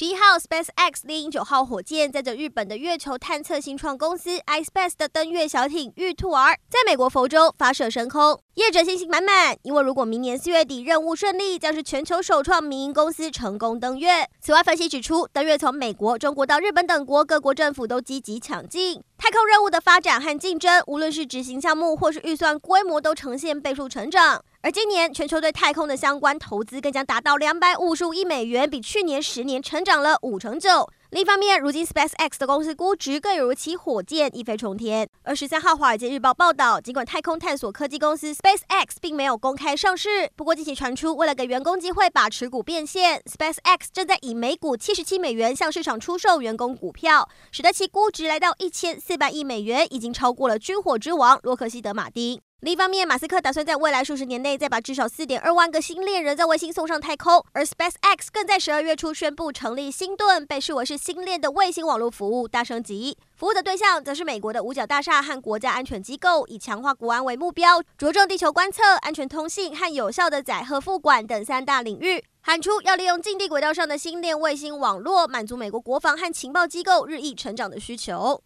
十一号，SpaceX 猎鹰九号火箭载着日本的月球探测新创公司 iSpace 的登月小艇玉兔儿，在美国佛州发射升空，业者信心满满，因为如果明年四月底任务顺利，将是全球首创民营公司成功登月。此外，分析指出，登月从美国、中国到日本等国，各国政府都积极抢进太空任务的发展和竞争，无论是执行项目或是预算规模，都呈现倍数成长。而今年全球对太空的相关投资更将达到两百五十五亿美元，比去年十年成长了五成九。另一方面，如今 SpaceX 的公司估值更有如其火箭一飞冲天。而十三号，《华尔街日报》报道，尽管太空探索科技公司 SpaceX 并没有公开上市，不过近期传出，为了给员工机会把持股变现，SpaceX 正在以每股七十七美元向市场出售员工股票，使得其估值来到一千四百亿美元，已经超过了军火之王洛克希德马丁。另一方面，马斯克打算在未来数十年内再把至少四点二万个星链人造卫星送上太空，而 SpaceX 更在十二月初宣布成立星盾，被视为是星链的卫星网络服务大升级。服务的对象则是美国的五角大厦和国家安全机构，以强化国安为目标，着重地球观测、安全通信和有效的载荷付管等三大领域，喊出要利用近地轨道上的星链卫星网络，满足美国国防和情报机构日益成长的需求。